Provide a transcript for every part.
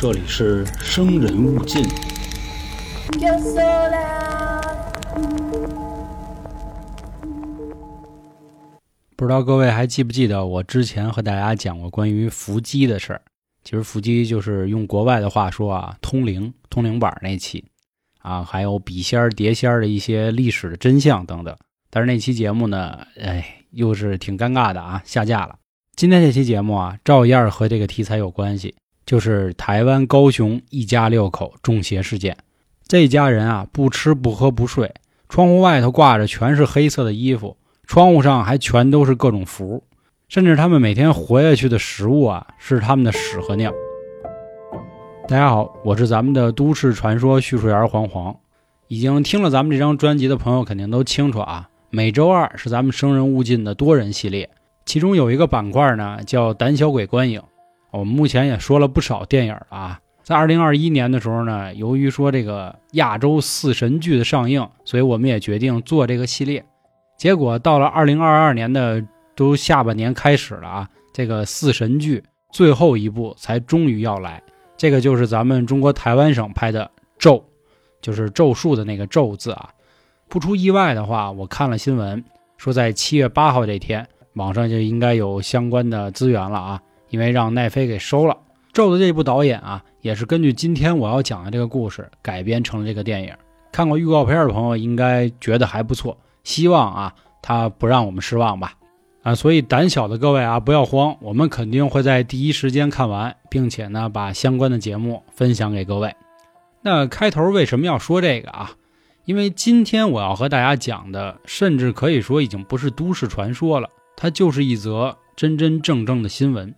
这里是生人勿近。不知道各位还记不记得我之前和大家讲过关于伏击的事儿？其实伏击就是用国外的话说啊，通灵、通灵板那期啊，还有笔仙儿、碟仙儿的一些历史的真相等等。但是那期节目呢，哎，又是挺尴尬的啊，下架了。今天这期节目啊，照样和这个题材有关系，就是台湾高雄一家六口中邪事件。这家人啊，不吃不喝不睡，窗户外头挂着全是黑色的衣服。窗户上还全都是各种符，甚至他们每天活下去的食物啊，是他们的屎和尿。大家好，我是咱们的都市传说叙述员黄黄。已经听了咱们这张专辑的朋友肯定都清楚啊，每周二是咱们生人勿近的多人系列，其中有一个板块呢叫胆小鬼观影。我们目前也说了不少电影啊，在二零二一年的时候呢，由于说这个亚洲四神剧的上映，所以我们也决定做这个系列。结果到了二零二二年的都下半年开始了啊，这个四神剧最后一部才终于要来，这个就是咱们中国台湾省拍的《咒》，就是咒术的那个咒字啊。不出意外的话，我看了新闻说，在七月八号这天，网上就应该有相关的资源了啊，因为让奈飞给收了。咒的这部导演啊，也是根据今天我要讲的这个故事改编成了这个电影。看过预告片的朋友应该觉得还不错。希望啊，他不让我们失望吧，啊，所以胆小的各位啊，不要慌，我们肯定会在第一时间看完，并且呢，把相关的节目分享给各位。那开头为什么要说这个啊？因为今天我要和大家讲的，甚至可以说已经不是都市传说了，它就是一则真真正正的新闻。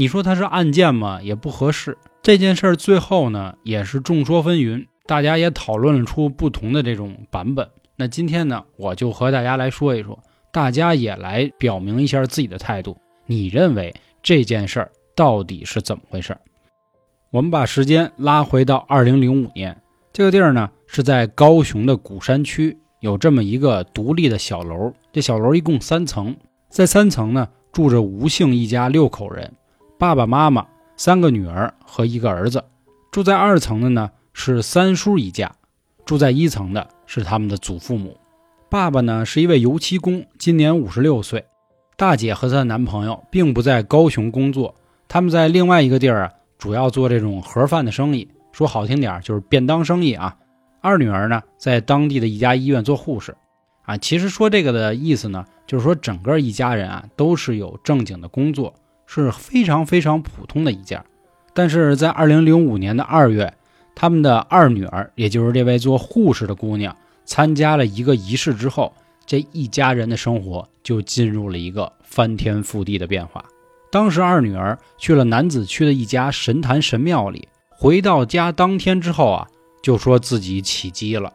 你说它是案件吗？也不合适。这件事儿最后呢，也是众说纷纭，大家也讨论了出不同的这种版本。那今天呢，我就和大家来说一说，大家也来表明一下自己的态度。你认为这件事儿到底是怎么回事？我们把时间拉回到二零零五年，这个地儿呢是在高雄的鼓山区，有这么一个独立的小楼。这小楼一共三层，在三层呢住着吴姓一家六口人，爸爸妈妈、三个女儿和一个儿子。住在二层的呢是三叔一家，住在一层的。是他们的祖父母，爸爸呢是一位油漆工，今年五十六岁。大姐和她的男朋友并不在高雄工作，他们在另外一个地儿啊，主要做这种盒饭的生意，说好听点就是便当生意啊。二女儿呢在当地的一家医院做护士，啊，其实说这个的意思呢，就是说整个一家人啊都是有正经的工作，是非常非常普通的一件。但是在二零零五年的二月。他们的二女儿，也就是这位做护士的姑娘，参加了一个仪式之后，这一家人的生活就进入了一个翻天覆地的变化。当时二女儿去了南子区的一家神坛神庙里，回到家当天之后啊，就说自己起鸡了。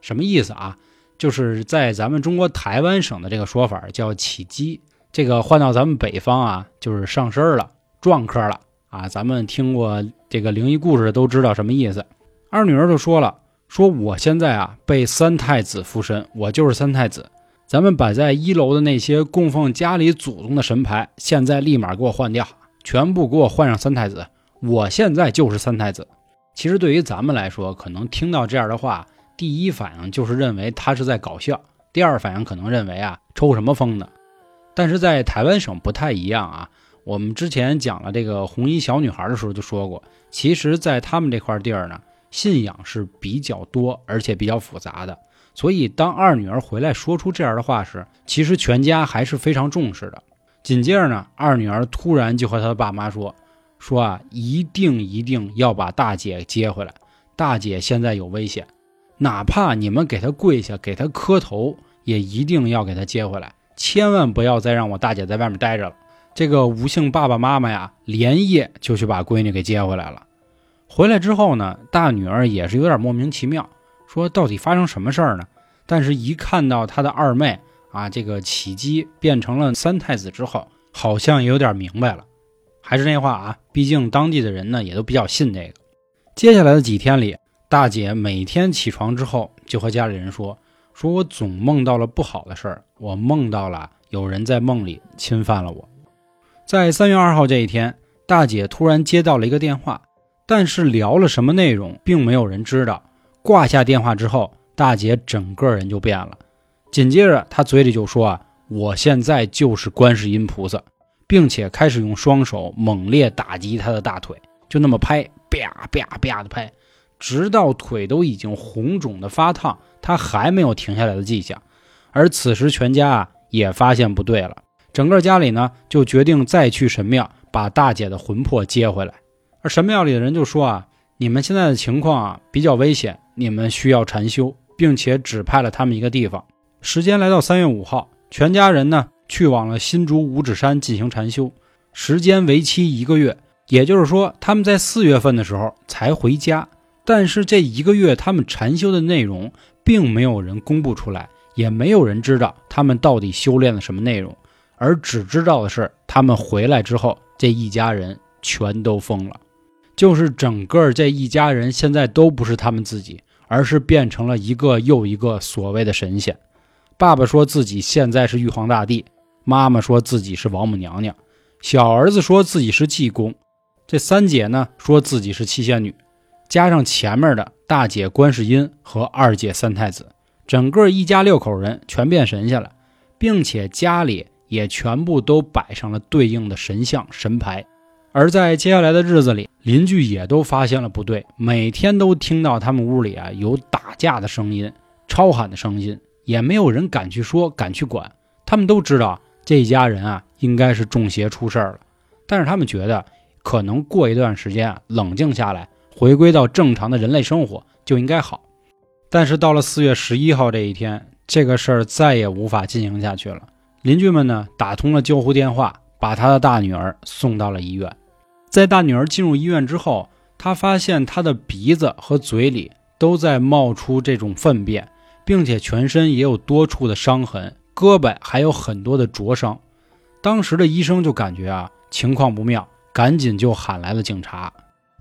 什么意思啊？就是在咱们中国台湾省的这个说法叫起鸡，这个换到咱们北方啊，就是上身了，撞科了。啊，咱们听过这个灵异故事都知道什么意思。二女儿就说了：“说我现在啊被三太子附身，我就是三太子。咱们摆在一楼的那些供奉家里祖宗的神牌，现在立马给我换掉，全部给我换上三太子。我现在就是三太子。”其实对于咱们来说，可能听到这样的话，第一反应就是认为他是在搞笑；第二反应可能认为啊抽什么风呢。但是在台湾省不太一样啊。我们之前讲了这个红衣小女孩的时候就说过，其实，在他们这块地儿呢，信仰是比较多，而且比较复杂的。所以，当二女儿回来说出这样的话时，其实全家还是非常重视的。紧接着呢，二女儿突然就和她的爸妈说：“说啊，一定一定要把大姐接回来。大姐现在有危险，哪怕你们给她跪下，给她磕头，也一定要给她接回来，千万不要再让我大姐在外面待着了。”这个吴姓爸爸妈妈呀，连夜就去把闺女给接回来了。回来之后呢，大女儿也是有点莫名其妙，说到底发生什么事儿呢？但是，一看到她的二妹啊，这个起鸡变成了三太子之后，好像也有点明白了。还是那话啊，毕竟当地的人呢也都比较信这个。接下来的几天里，大姐每天起床之后就和家里人说：“说我总梦到了不好的事儿，我梦到了有人在梦里侵犯了我。”在三月二号这一天，大姐突然接到了一个电话，但是聊了什么内容，并没有人知道。挂下电话之后，大姐整个人就变了。紧接着，她嘴里就说：“啊，我现在就是观世音菩萨。”并且开始用双手猛烈打击他的大腿，就那么拍，啪啪啪的拍，直到腿都已经红肿的发烫，他还没有停下来的迹象。而此时，全家啊也发现不对了，整个家里呢就决定再去神庙把大姐的魂魄接回来。而神庙里的人就说啊，你们现在的情况啊比较危险，你们需要禅修，并且指派了他们一个地方。时间来到三月五号，全家人呢。去往了新竹五指山进行禅修，时间为期一个月。也就是说，他们在四月份的时候才回家。但是这一个月他们禅修的内容，并没有人公布出来，也没有人知道他们到底修炼了什么内容。而只知道的是，他们回来之后，这一家人全都疯了，就是整个这一家人现在都不是他们自己，而是变成了一个又一个所谓的神仙。爸爸说自己现在是玉皇大帝。妈妈说自己是王母娘娘，小儿子说自己是济公，这三姐呢说自己是七仙女，加上前面的大姐观世音和二姐三太子，整个一家六口人全变神仙了，并且家里也全部都摆上了对应的神像神牌。而在接下来的日子里，邻居也都发现了不对，每天都听到他们屋里啊有打架的声音、吵喊的声音，也没有人敢去说、敢去管，他们都知道。这一家人啊，应该是中邪出事儿了，但是他们觉得可能过一段时间啊，冷静下来，回归到正常的人类生活就应该好。但是到了四月十一号这一天，这个事儿再也无法进行下去了。邻居们呢，打通了救护电话，把他的大女儿送到了医院。在大女儿进入医院之后，他发现她的鼻子和嘴里都在冒出这种粪便，并且全身也有多处的伤痕。胳膊还有很多的灼伤，当时的医生就感觉啊情况不妙，赶紧就喊来了警察。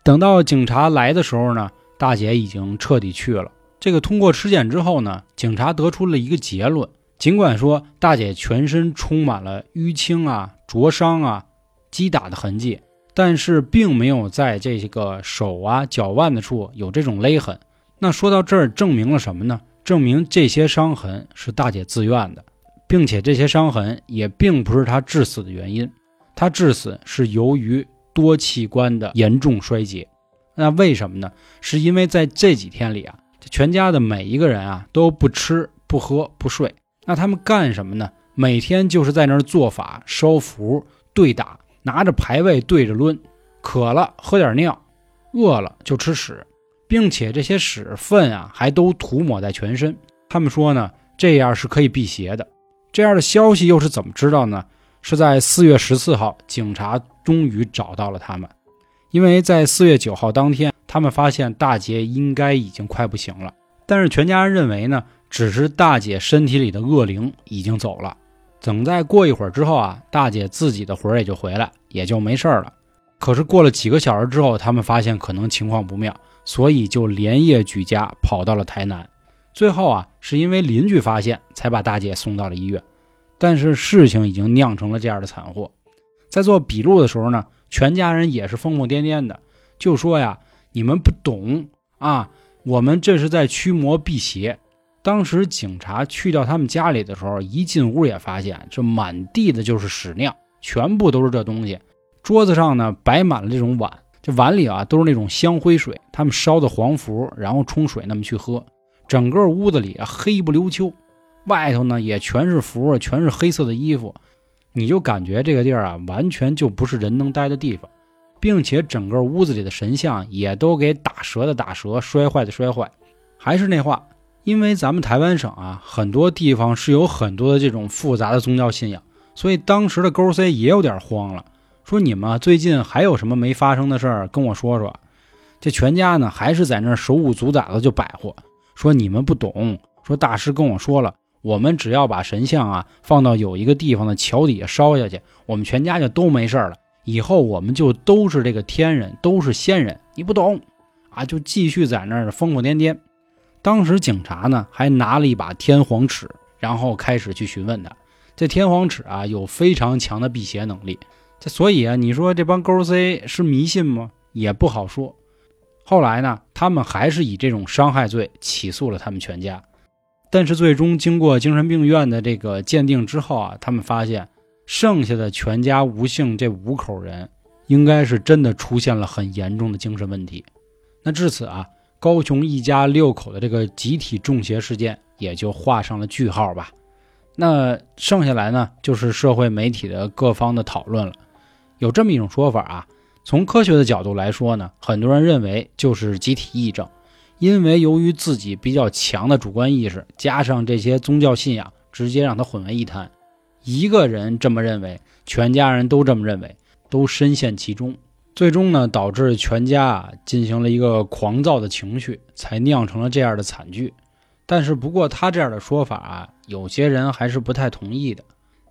等到警察来的时候呢，大姐已经彻底去了。这个通过尸检之后呢，警察得出了一个结论：尽管说大姐全身充满了淤青啊、灼伤啊、击打的痕迹，但是并没有在这个手啊、脚腕的处有这种勒痕。那说到这儿，证明了什么呢？证明这些伤痕是大姐自愿的。并且这些伤痕也并不是她致死的原因，她致死是由于多器官的严重衰竭。那为什么呢？是因为在这几天里啊，全家的每一个人啊都不吃不喝不睡。那他们干什么呢？每天就是在那儿做法、烧符、对打，拿着牌位对着抡。渴了喝点尿，饿了就吃屎，并且这些屎粪啊还都涂抹在全身。他们说呢，这样是可以辟邪的。这样的消息又是怎么知道呢？是在四月十四号，警察终于找到了他们。因为在四月九号当天，他们发现大姐应该已经快不行了，但是全家人认为呢，只是大姐身体里的恶灵已经走了。等再过一会儿之后啊，大姐自己的魂也就回来，也就没事了。可是过了几个小时之后，他们发现可能情况不妙，所以就连夜举家跑到了台南。最后啊，是因为邻居发现，才把大姐送到了医院。但是事情已经酿成了这样的惨祸。在做笔录的时候呢，全家人也是疯疯癫癫的，就说呀：“你们不懂啊，我们这是在驱魔辟邪。”当时警察去到他们家里的时候，一进屋也发现这满地的就是屎尿，全部都是这东西。桌子上呢摆满了这种碗，这碗里啊都是那种香灰水，他们烧的黄符，然后冲水那么去喝。整个屋子里黑不溜秋，外头呢也全是符，全是黑色的衣服，你就感觉这个地儿啊，完全就不是人能待的地方，并且整个屋子里的神像也都给打折的打折，摔坏的摔坏。还是那话，因为咱们台湾省啊，很多地方是有很多的这种复杂的宗教信仰，所以当时的勾 C 也有点慌了，说你们最近还有什么没发生的事儿跟我说说。这全家呢还是在那手舞足蹈的就摆活。说你们不懂，说大师跟我说了，我们只要把神像啊放到有一个地方的桥底下烧下去，我们全家就都没事了。以后我们就都是这个天人，都是仙人。你不懂啊，就继续在那儿疯疯癫癫。当时警察呢还拿了一把天皇尺，然后开始去询问他。这天皇尺啊有非常强的辟邪能力，这所以啊，你说这帮勾 C 是迷信吗？也不好说。后来呢，他们还是以这种伤害罪起诉了他们全家。但是最终经过精神病院的这个鉴定之后啊，他们发现剩下的全家吴姓这五口人，应该是真的出现了很严重的精神问题。那至此啊，高雄一家六口的这个集体中邪事件也就画上了句号吧。那剩下来呢，就是社会媒体的各方的讨论了。有这么一种说法啊，从科学的角度来说呢，很多人认为就是集体癔症，因为由于自己比较强的主观意识，加上这些宗教信仰，直接让他混为一谈。一个人这么认为，全家人都这么认为，都深陷其中，最终呢，导致全家啊进行了一个狂躁的情绪，才酿成了这样的惨剧。但是，不过他这样的说法啊，有些人还是不太同意的。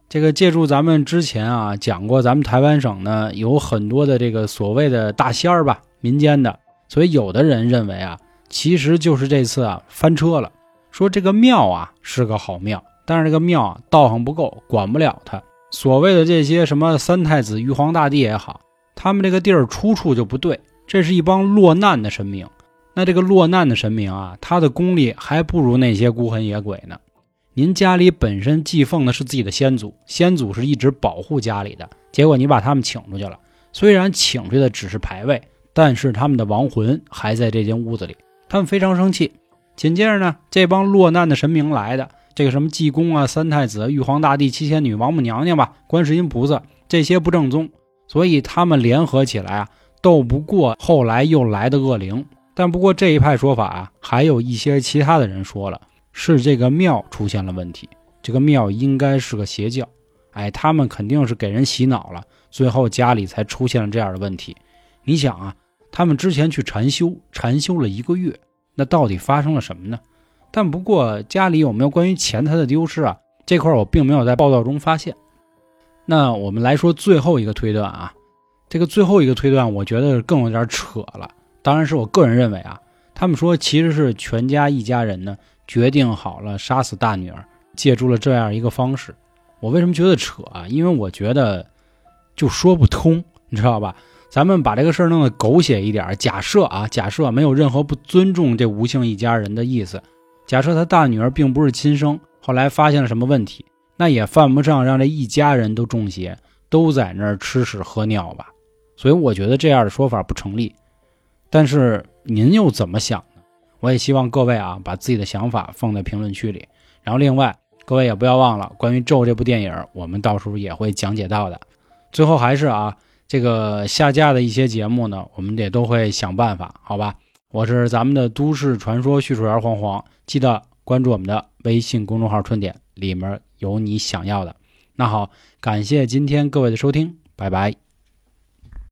这个借助咱们之前啊讲过，咱们台湾省呢有很多的这个所谓的大仙儿吧，民间的，所以有的人认为啊，其实就是这次啊翻车了，说这个庙啊是个好庙，但是这个庙啊道行不够，管不了它。所谓的这些什么三太子、玉皇大帝也好，他们这个地儿出处就不对，这是一帮落难的神明。那这个落难的神明啊，他的功力还不如那些孤魂野鬼呢。您家里本身祭奉的是自己的先祖，先祖是一直保护家里的，结果你把他们请出去了。虽然请出去的只是牌位，但是他们的亡魂还在这间屋子里，他们非常生气。紧接着呢，这帮落难的神明来的，这个什么济公啊、三太子、玉皇大帝、七仙女、王母娘娘吧、观世音菩萨，这些不正宗，所以他们联合起来啊，斗不过后来又来的恶灵。但不过这一派说法啊，还有一些其他的人说了。是这个庙出现了问题，这个庙应该是个邪教，哎，他们肯定是给人洗脑了，最后家里才出现了这样的问题。你想啊，他们之前去禅修，禅修了一个月，那到底发生了什么呢？但不过家里有没有关于钱财的丢失啊？这块我并没有在报道中发现。那我们来说最后一个推断啊，这个最后一个推断，我觉得更有点扯了。当然是我个人认为啊，他们说其实是全家一家人呢。决定好了杀死大女儿，借助了这样一个方式。我为什么觉得扯啊？因为我觉得就说不通，你知道吧？咱们把这个事儿弄得狗血一点。假设啊，假设没有任何不尊重这吴姓一家人的意思。假设他大女儿并不是亲生，后来发现了什么问题，那也犯不上让这一家人都中邪，都在那儿吃屎喝尿吧。所以我觉得这样的说法不成立。但是您又怎么想呢？我也希望各位啊，把自己的想法放在评论区里。然后，另外各位也不要忘了，关于《咒》这部电影，我们到时候也会讲解到的。最后还是啊，这个下架的一些节目呢，我们也都会想办法，好吧？我是咱们的都市传说叙述员黄黄，记得关注我们的微信公众号“春点”，里面有你想要的。那好，感谢今天各位的收听，拜拜。